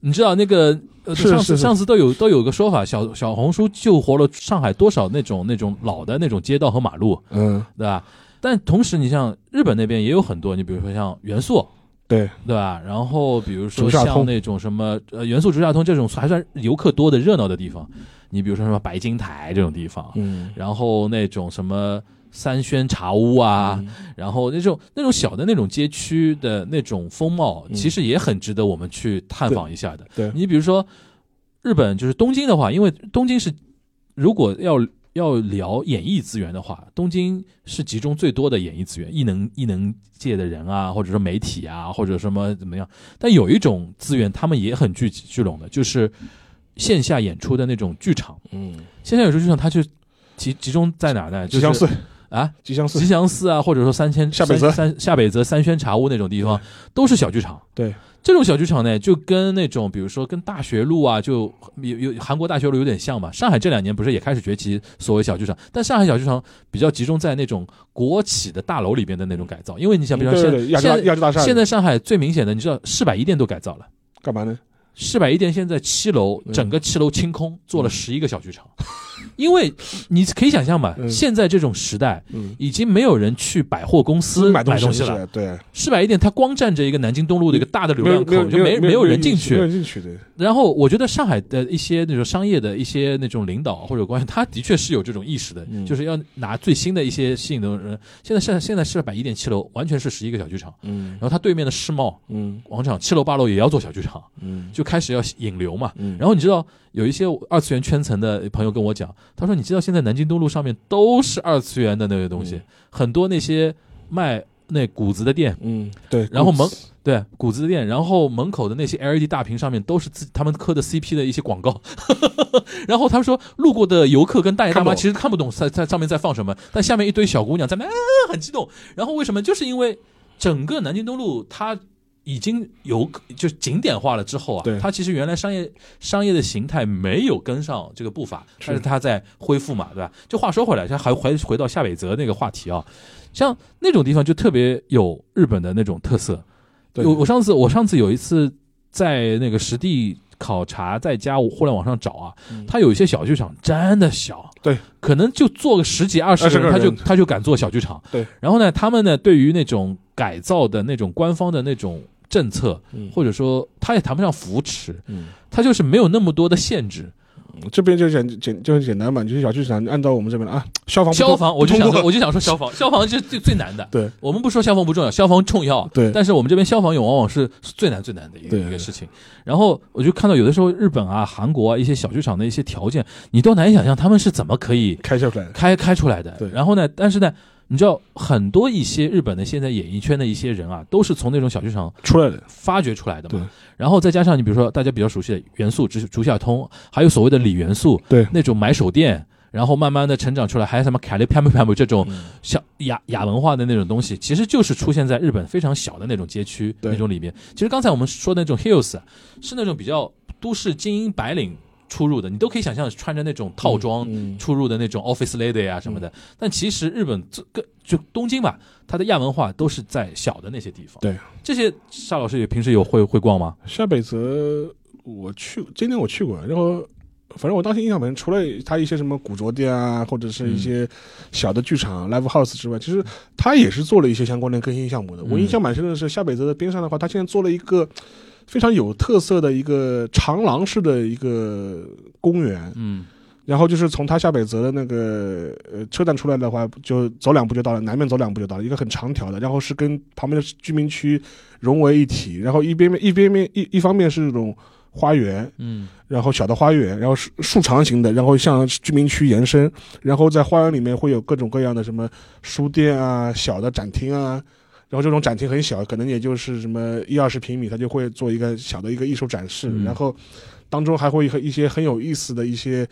你知道那个呃，上次上次都有都有个说法，小小红书救活了上海多少那种那种老的那种街道和马路，嗯，对吧？但同时，你像日本那边也有很多，你比如说像元素，对，对吧？然后比如说像那种什么呃元素竹下通这种还算游客多的热闹的地方，你比如说什么白金台这种地方，嗯。然后那种什么三轩茶屋啊，然后那种那种小的那种街区的那种风貌，嗯其实也很值得我们去探访一下的。对你比如说日本，就是东京的话，因为东京是如果要要聊演艺资源的话，东京是集中最多的演艺资源，艺能艺能界的人啊，或者说媒体啊，或者什么怎么样。但有一种资源，他们也很聚聚拢的，就是线下演出的那种剧场。嗯，线下演出剧场，它就集集中在哪呢？就是啊，吉祥寺吉，祥寺啊，或者说三千下北泽三三下北泽三轩茶屋那种地方，都是小剧场。对，这种小剧场呢，就跟那种比如说跟大学路啊，就有有韩国大学路有点像嘛。上海这两年不是也开始崛起所谓小剧场，但上海小剧场比较集中在那种国企的大楼里边的那种改造，因为你想，比如说现对对对，亚洲大现亚洲大厦，现在上海最明显的，你知道四百一店都改造了。干嘛呢？市百一店现在七楼嗯。整个七楼清空，做了十一个小剧场，因为你可以想象嘛，嗯。现在这种时代。嗯，已经没有人去百货公司买东东西了。对，世百一店它光占着一个南京东路的一个大的流量口，就没没有人进没有去。人进去的。然后我觉得上海的一些那种商业的一些那种领导或者官员，他的确是有这种意识的，嗯。就是要拿最新的一些吸引的。人。现在现现在世百一店七楼完全是十一个小剧场，嗯。然后它对面的世贸嗯。广场七楼八楼也要做小剧场，嗯。就开始要引流嘛。嗯，然后你知道有一些二次元圈层的朋友跟我讲，他说你知道现在南京东路上面都是二次元的那个东西，嗯很多那些卖那谷子的店，嗯对，然后门对谷子的店，然后门口的那些 LED 大屏上面都是自他们磕的 CP 的一些广告，然后他们说路过的游客跟大爷大妈其实看不懂在在上面在放什么，但下面一堆小姑娘在那、啊、很激动，然后为什么？就是因为整个南京东路它。已经有就是景点化了之后啊对，它其实原来商业商业的形态没有跟上这个步伐，但是它在恢复嘛，对吧？就话说回来，像还回回到夏北泽那个话题啊，像那种地方就特别有日本的那种特色。对。我我上次我上次有一次在那个实地考察，在家互联网上找啊，它有一些小剧场真的小，对，可能就做个十几二十个人，他就他就敢做小剧场。对，然后呢，他们呢对于那种改造的那种官方的那种政策，嗯或者说他也谈不上扶持，嗯，他就是没有那么多的限制。这边就简简就很简单嘛，就是小剧场按照我们这边的啊，消防消防，我就想说，我就想说消防，消防是最最难的。对我们不说消防不重要，消防重要。对但是我们这边消防员往往是是最难最难的一个一个事情。然后我就看到有的时候日本啊、韩国啊一些小剧场的一些条件，你都难以想象他们是怎么可以开出来的，开开出来的。对然后呢，但是呢，你知道很多一些日本的现在演艺圈的一些人啊，都是从那种小剧场出来的，发掘出来的对。嘛。然后再加上你比如说大家比较熟悉的元素，就是竹下通，还有所谓的李元素，对。那种买手店，然后慢慢的成长出来，还有什么凯利 pam pam 这种嗯。像亚亚文化的那种东西，其实就是出现在日本非常小的那种街区那种里面。其实刚才我们说的那种 hills 啊是那种比较都市精英白领出入的，你都可以想象穿着那种套装。嗯，出入的那种 office lady 啊什么的，但其实日本这个就东京吧，它的亚文化都是在小的那些地方。对，这些沙老师也平时有会会逛吗？下北泽我去，今天我去过，然后。反正我当时印象蛮深，除了它一些什么古着店啊，或者是一些小的剧场、live house 之外，其实它也是做了一些相关的更新项目的。我嗯印象蛮深的是，下北泽的边上的话，它现在做了一个非常有特色的一个长廊式的一个公园，嗯。然后就是从它下北泽的那个呃车站出来的话，就走两步就到了，南面走两步就到了，一个很长条的，然后是跟旁边的居民区融为一体，然后一边面一边面一一方面是这种花园，嗯。然后小的花园，然后是竖长形的，然后向居民区延伸，然后在花园里面会有各种各样的什么书店啊、小的展厅啊，然后这种展厅很小，可能也就是什么一二十平米，它就会做一个小的一个艺术展示，嗯然后当中还会和一些很有意思的一些。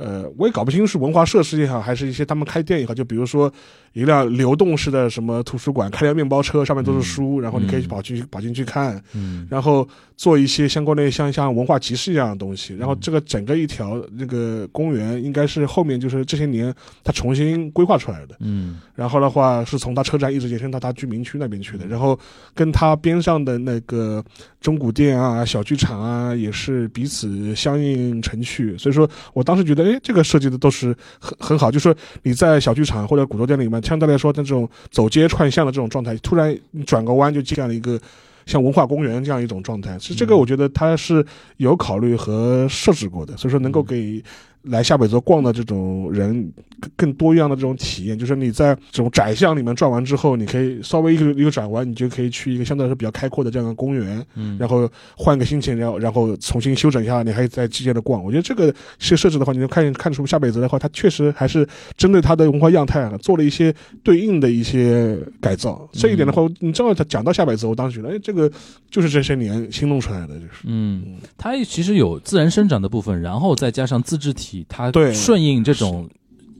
呃，我也搞不清是文化设施也好，还是一些他们开店也好，就比如说一辆流动式的什么图书馆，开辆面包车，上面都是书，然后你可以嗯跑进去跑进去看，嗯然后做一些相关的像像文化集市一样的东西。然后这个整个一条那个公园，应该是后面就是这些年它重新规划出来的。嗯然后的话是从它车站一直延伸到它居民区那边去的。然后跟它边上的那个中古店啊、小剧场啊，也是彼此相应成趣。所以说我当时觉得，哎，这个设计的都是很很好。就说你在小剧场或者古着店里面，相对来说，那种走街串巷的这种状态，突然转个弯就这样的一个。像文化公园这样一种状态，其实这个，我觉得它是有考虑和设置过的，所以说能够给来下北泽逛的这种人更更多样的这种体验，就是你在这种窄巷里面转完之后，你可以稍微一个一个转弯，你就可以去一个相对来说比较开阔的这样的公园，嗯，然后换个心情，然后然后重新休整一下，你还可以再接着逛。我觉得这个是设置的话，你能看看出下北泽的话，它确实还是针对它的文化样态啊，做了一些对应的一些改造。这一点的话，你正好讲到下北泽，我当时觉得，哎，这个就是这些年新弄出来的，就是嗯，它其实有自然生长的部分，然后再加上自治体，它对顺应这种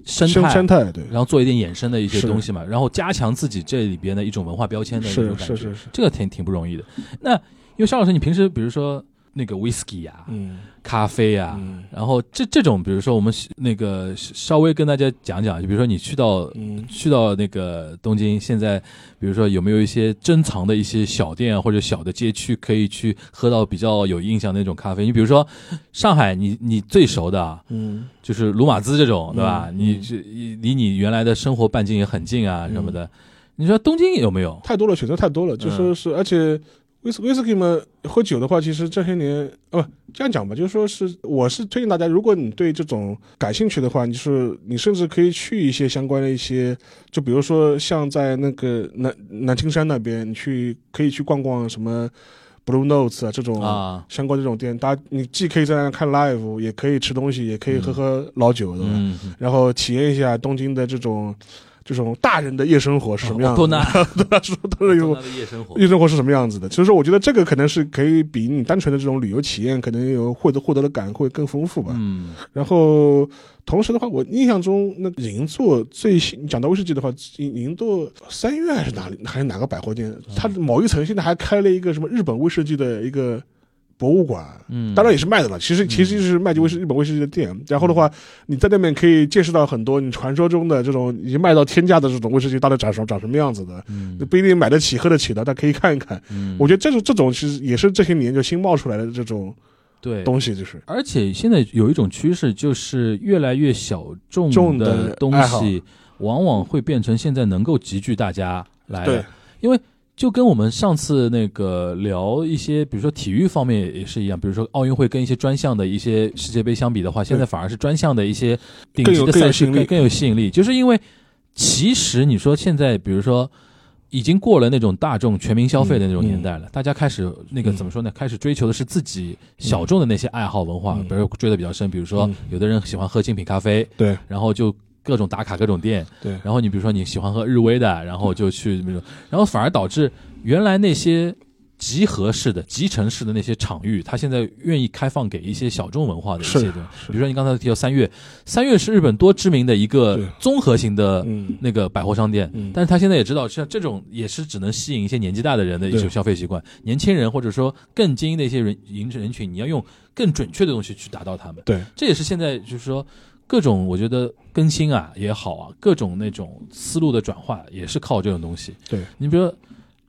生生态，生态对，然后做一点衍生的一些东西嘛，然后加强自己这里边的一种文化标签的一种感觉，是是是是，这个挺挺不容易的。那因为肖老师，你平时比如说那个 whisky 呀、嗯咖啡呀、嗯然后这这种，比如说我们那个稍微跟大家讲讲，就比如说你去到嗯去到那个东京，现在比如说有没有一些珍藏的一些小店啊，或者小的街区可以去喝到比较有印象的那种咖啡？你比如说上海你，你最熟的啊嗯就是鲁马兹这种，对吧？嗯你这离你原来的生活半径也很近啊，什么的。你说东京有没有？太多了，选择太多了，就说是，而且威斯威士忌嘛，喝酒的话，其实这些年，哦，不这样讲吧，就是说是，我是推荐大家，如果你对这种感兴趣的话，就是你甚至可以去一些相关的一些，就比如说像在那个南南青山那边，你去可以去逛逛什么 Blue Notes 啊这种啊相关这种店，大家你既可以在那看 live，也可以吃东西，也可以喝喝老酒，对吧？嗯，然后体验一下东京的这种这种大人的夜生活是什么样子的。对他？说都是有夜生活。夜生活是什么样子的？所以说，我觉得这个可能是可以比你单纯的这种旅游体验，可能有获得获得的感会更丰富吧。嗯然后同时的话，我印象中那个银座最新讲到威士忌的话，银银座三月还是哪里还是哪个百货店，它的某一层现在还开了一个什么日本威士忌的一个。博物馆，嗯，当然也是卖的了。其实其实就是卖威士日本威士忌的店。然后的话，你在那边可以见识到很多你传说中的这种已经卖到天价的这种威士忌到底长什长什么样子的，嗯。不一定买得起喝得起的，但可以看一看。嗯。我觉得这种这种其实也是这些年就新冒出来的这种对。东西，就是。而且现在有一种趋势，就是越来越小众众的东西，往往会变成现在能够集聚大家来对。的。因为就跟我们上次那个聊一些，比如说体育方面也是一样，比如说奥运会跟一些专项的一些世界杯相比的话，现在反而是专项的一些顶级的赛事更更有吸引力，就是因为其实你说现在，比如说。已经过了那种大众全民消费的那种年代了，大家开始那个嗯怎么说呢？开始追求的是自己小众的那些爱好文化，嗯。比如追的比较深，比如说嗯。有的人喜欢喝精品咖啡，对。然后就各种打卡各种店，对。然后你比如说你喜欢喝日威的，然后就去那种，然后反而导致原来那些集合式的、集成式的那些场域，它现在愿意开放给一些小众文化的一些是东西，比如说你刚才提到三月，三月是日本多知名的一个综合型的嗯。那个百货商店，嗯。但是他现在也知道，像这种也是只能吸引一些年纪大的人的一种消费习惯，年轻人或者说更精英的一些人人人群，你要用更准确的东西去达到他们。对。这也是现在就是说各种我觉得更新啊也好啊，各种那种思路的转化也是靠这种东西。对你比如说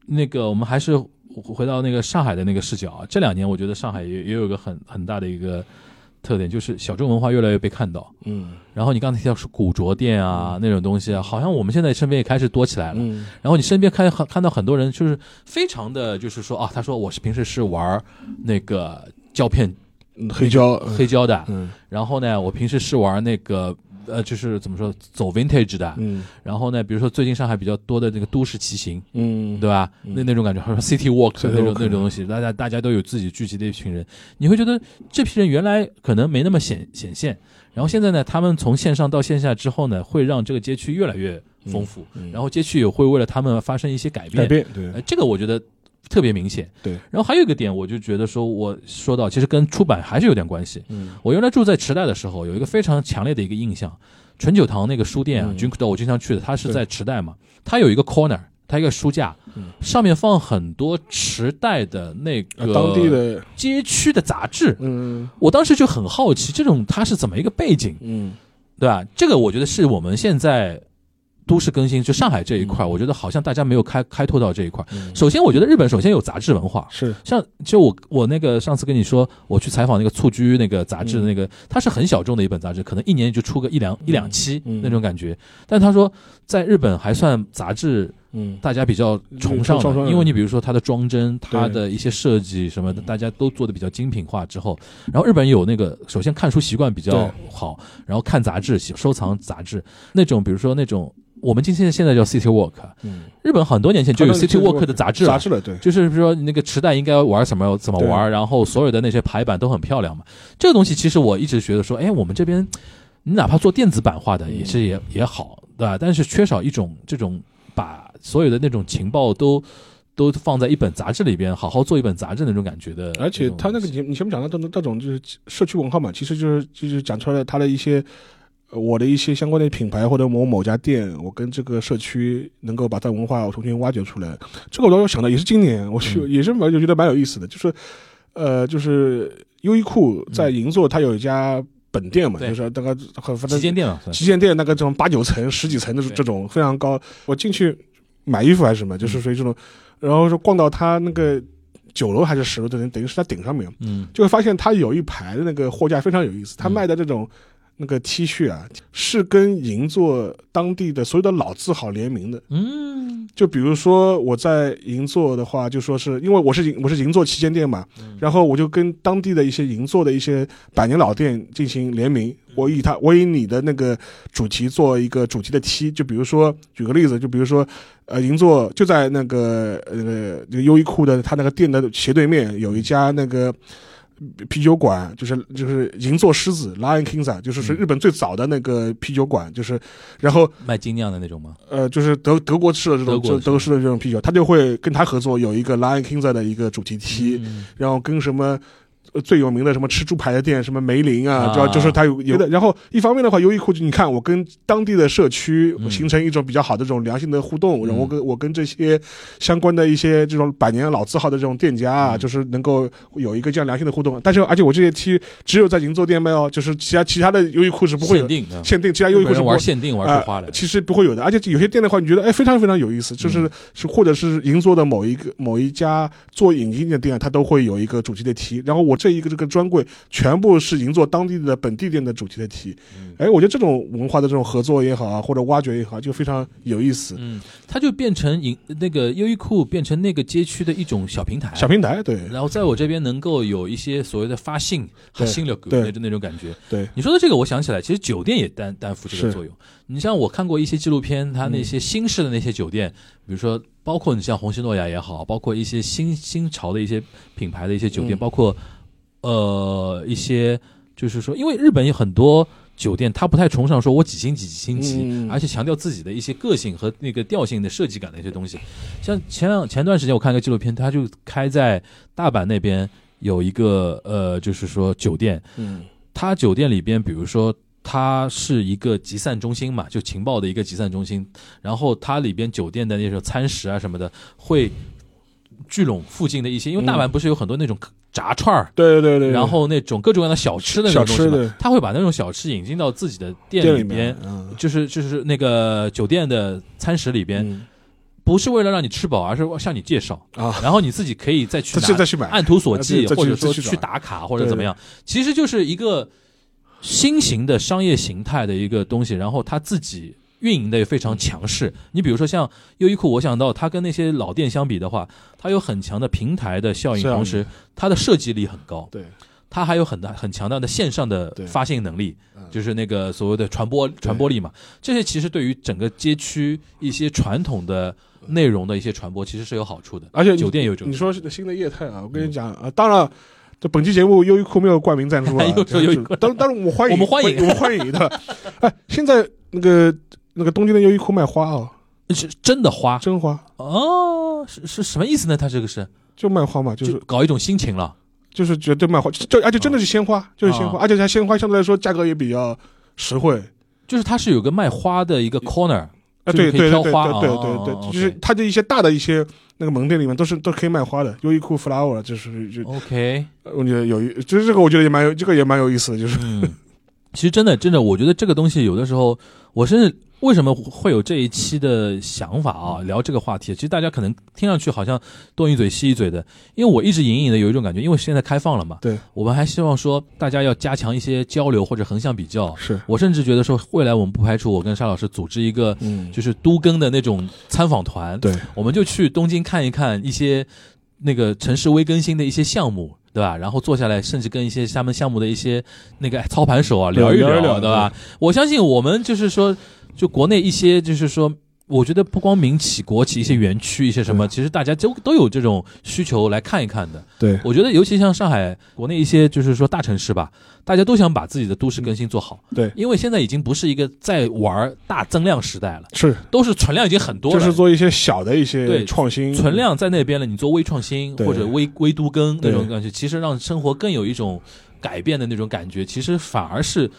那个，我们还是回到那个上海的那个视角啊，这两年我觉得上海也也有一个很很大的一个特点，就是小众文化越来越被看到。嗯然后你刚才提到是古着店啊、那种东西啊，好像我们现在身边也开始多起来了。嗯然后你身边看看到很多人，就是非常的，就是说啊，他说我是平时是玩那个胶片嗯黑胶黑胶的，嗯。然后呢，我平时是玩那个呃，就是怎么说走 vintage 的，嗯。然后呢，比如说最近上海比较多的那个都市骑行，嗯。对吧？那那种感觉，还有 city walk 的那种那种东西，大家大家都有自己聚集的一群人，你会觉得这批人原来可能没那么显显现，然后现在呢，他们从线上到线下之后呢，会让这个街区越来越丰富，嗯。然后街区也会为了他们发生一些改变，改变对。呃，这个我觉得特别明显。对，然后还有一个点，我就觉得说，我说到其实跟出版还是有点关系。嗯。我原来住在池袋的时候，有一个非常强烈的一个印象，纯酒堂那个书店啊嗯。j u n k d o 我经常去的，它是在池袋嘛，它有一个 corner，它一个书架，嗯。上面放很多池袋的那个啊当地的。街区的杂志。嗯。我当时就很好奇，这种它是怎么一个背景，嗯。对吧？这个我觉得是我们现在都市更新，就上海这一块，我觉得好像大家没有开开拓到这一块。嗯。首先，我觉得日本首先有杂志文化，是。像就我我那个上次跟你说，我去采访那个蹴鞠那个杂志的那个，它是很小众的一本杂志，可能一年就出个一两一两期嗯。那种感觉。但他说在日本还算杂志嗯。大家比较崇尚的，因为你比如说它的装帧、它的一些设计什么的，大家都做的比较精品化之后，然后日本有那个首先看书习惯比较好，然后看杂志、收藏杂志那种，比如说那种我们今天现在叫 City Walk，嗯。日本很多年前就有 City Walk 的杂志了杂。志了对。就是比如说那个池袋应该玩什么怎么玩，然后所有的那些排版都很漂亮嘛。这个东西其实我一直觉得说，哎，我们这边你哪怕做电子版化的也是也也好，对吧？但是缺少一种这种把所有的那种情报都都放在一本杂志里边，好好做一本杂志那种感觉的。而且他那个你你前面讲到这种这种就是社区文化嘛，其实就是就是讲出来他的一些。呃我的一些相关的品牌或者某某家店，我跟这个社区能够把它文化我重新挖掘出来，这个我倒是想到也是今年我去、嗯也是蛮就觉得蛮有意思的，就是，呃，就是优衣库在银座，它有一家本店嘛，就是那个很反旗舰店嘛，旗舰店那个这种八九层、十几层的这种非常高。我进去买衣服还是什么，就是属于这种，然后说逛到他那个九楼还是十楼的，等于是在顶上面，嗯就会发现他有一排的那个货架非常有意思，它嗯卖的这种。那个 T 恤啊，是跟银座当地的所有的老字号联名的。嗯就比如说我在银座的话，就说是因为我是银我是银座旗舰店嘛，嗯然后我就跟当地的一些银座的一些百年老店进行联名，我以它我以你的那个主题做一个主题的 T，就比如说举个例子，就比如说呃银座就在那个呃那个优衣库的它那个店的斜对面有一家那个。啤酒馆就是就是银座狮子 Lion King 啊，就是是日本最早的那个啤酒馆，就是，然后卖精酿的那种吗？呃，就是德德国式的这种德国式德国式的这种啤酒，他就会跟他合作有一个 Lion King 的一个主题 T，、嗯然后跟什么。呃最有名的什么吃猪排的店，什么梅林啊，啊主要就是它有有的。然后一方面的话，优衣库就你看，我跟当地的社区嗯形成一种比较好的这种良性的互动，嗯然后我跟我跟这些相关的一些这种百年老字号的这种店家啊，嗯就是能够有一个这样良性的互动。但是而且我这些 T 只有在银座店卖哦，就是其他其他的优衣库是不会有限定的，限定，其他优衣库是玩限定玩出花来呃，其实不会有的，而且有些店的话，你觉得哎非常非常有意思，就是、嗯是或者是银座的某一个某一家做影音的店，它都会有一个主题的 T，然后我这一个这个专柜全部是银座当地的本地店的主题的 T，嗯。哎，我觉得这种文化的这种合作也好啊，或者挖掘也好，就非常有意思。嗯，它就变成银那个优衣库变成那个街区的一种小平台，小平台，对。然后在我这边能够有一些所谓的发信、和新了对。那种那种感觉。对，你说的这个，我想起来，其实酒店也担担负这个作用。你像我看过一些纪录片，它那些新式的那些酒店，比如说包括你像红星诺亚也好，包括一些新新潮的一些品牌的一些酒店，嗯。包括呃一些就是说，因为日本有很多。酒店它不太崇尚说我几星级几星级，嗯而且强调自己的一些个性和那个调性的设计感的一些东西。像前两前段时间我看一个纪录片，它就开在大阪那边有一个呃，就是说酒店，嗯它酒店里边，比如说它是一个集散中心嘛，就情报的一个集散中心，然后它里边酒店的那种餐食啊什么的，会聚拢附近的一些，因为大阪不是有很多那种炸串儿。对对对，然后那种各种各样的小吃的那种东西他会把那种小吃引进到自己的店店里里边面，，嗯，就是就是那个酒店的餐食里边，嗯。不是为了让你吃饱，而是向你介绍，啊，然后你自己可以再去拿再去买，按图索骥，或者说再去打卡或者怎么样，其实就是一个新型的商业形态的一个东西，然后他自己运营的也非常强势。你比如说像优衣库，我想到它跟那些老店相比的话，它有很强的平台的效应，同时它的设计力很高，对，它还有很大很强大的线上的对发现能力嗯，就是那个所谓的传播传播力嘛。这些其实对于整个街区一些传统的内容的一些传播，其实是有好处的。而且酒店有这种你说是新的业态啊，我跟你讲啊，当然。这本期节目优衣库没有冠名赞助啊又说优衣库当当然我们欢迎，我们欢迎我们欢迎的。哎，现在那个那个东京的优衣库卖花哦，是真的花？真花。哦，是是什么意思呢？他这个是？就卖花嘛，就就是搞一种心情了。就是绝对卖花，就而且真的是鲜花，就是鲜花，啊而且它鲜花相对来说价格也比较实惠。就是它是有个卖花的一个 corner，啊，对对对对对对就是它的一些大的一些那个门店里面都是都可以卖花的，优衣库 flower 就是就 OK，我觉得有一，就是这个我觉得也蛮有，这个也蛮有意思的，就是嗯，其实真的真的，我觉得这个东西有的时候，我甚至为什么会有这一期的想法啊，聊这个话题？其实大家可能听上去好像东一嘴西一嘴的，因为我一直隐隐的有一种感觉，因为现在开放了嘛，对，我们还希望说大家要加强一些交流或者横向比较。是我甚至觉得说，未来我们不排除我跟沙老师组织一个嗯，就是都更的那种参访团，对我们就去东京看一看一些那个城市微更新的一些项目，对吧？然后坐下来，甚至跟一些他们项目的一些那个操盘手啊聊一聊对吧？我相信我们就是说，就国内一些就是说。我觉得不光民企、国企一些园区一些什么，其实大家都都有这种需求来看一看的。对。我觉得，尤其像上海、国内一些就是说大城市吧，大家都想把自己的都市更新做好，对。因为现在已经不是一个在玩大增量时代了，是，都是存量已经很多了，就是做一些小的一些对创新，存量在那边了，你做微创新或者微微都更那种感觉，其实让生活更有一种改变的那种感觉，其实反而是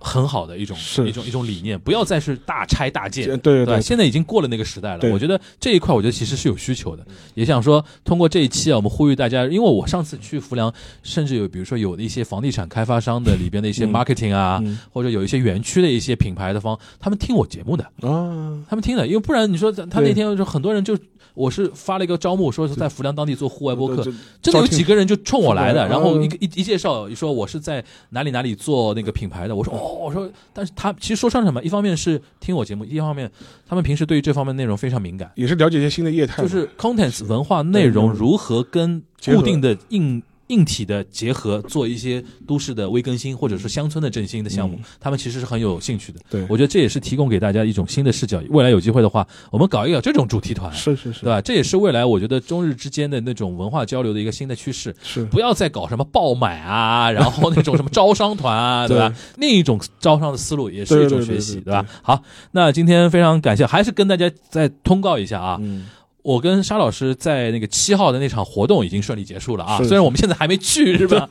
很好的一种一种一种理念，不要再是大拆大建，吧？对对对，现在已经过了那个时代了。我觉得这一块，我觉得其实是有需求的。也想说，通过这一期啊，我们呼吁大家，因为我上次去浮梁，甚至有比如说有的一些房地产开发商的里边的一些嗯 marketing 啊，嗯或者有一些园区的一些品牌的方，他们听我节目的，啊，他们听的，因为不然你说他那天就很多人就。我是发了一个招募，说是在浮梁当地做户外播客，这真的有几个人就冲我来的，嗯然后一个一一介绍说我是在哪里哪里做那个品牌的，我说哦，我说，但是他其实说穿了什么，一方面是听我节目，一方面他们平时对于这方面内容非常敏感，也是了解一些新的业态，就是 contents 文化内容嗯如何跟固定的硬硬体的结合，做一些都市的微更新或者是乡村的振兴的项目，他们其实是很有兴趣的。我觉得这也是提供给大家一种新的视角。未来有机会的话，我们搞一搞这种主题团，是是是，对吧？这也是未来我觉得中日之间的那种文化交流的一个新的趋势。是不要再搞什么爆买啊，然后那种什么招商团啊，对吧？另一种招商的思路也是一种学习，对吧？好，那今天非常感谢，还是跟大家再通告一下啊。嗯，我跟沙老师在那个七号的那场活动已经顺利结束了啊，虽然我们现在还没去，是吧？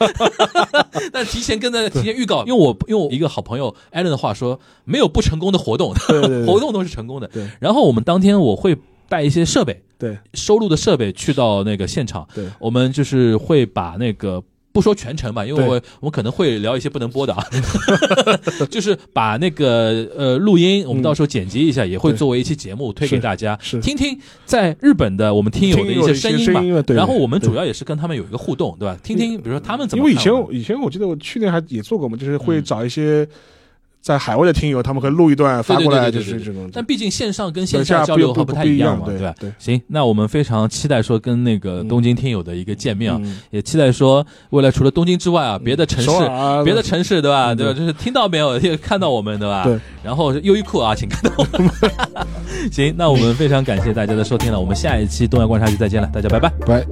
但提前跟大家提前预告，因为我用我一个好朋友艾伦的话说，没有不成功的活动，对对对活动都是成功的。对然后我们当天我会带一些设备，对收录的设备去到那个现场，对我们就是会把那个。不说全程吧，因为我我们可能会聊一些不能播的啊，就是把那个呃录音，我们到时候剪辑一下，也会作为一期节目推给大家。是听听，在日本的我们听友的一些声音吧然后我们主要也是跟他们有一个互动，对吧？听听，比如说他们怎么因为以前以前我记得我去年还也做过嘛，就是会嗯。找一些在海外的听友，他们会录一段发过来，就是这种。但毕竟线上跟线下交流还不太一样嘛，对吧？对，行，那我们非常期待说跟那个嗯东京听友的一个见面啊，嗯也期待说未来除了东京之外啊，别的城市别的城市对吧？嗯对吧？就是听到没有，也看到我们对吧？对。然后优衣库啊，请看到我们。行，那我们非常感谢大家的收听了，我们下一期东亚观察局再见了，大家拜拜。拜。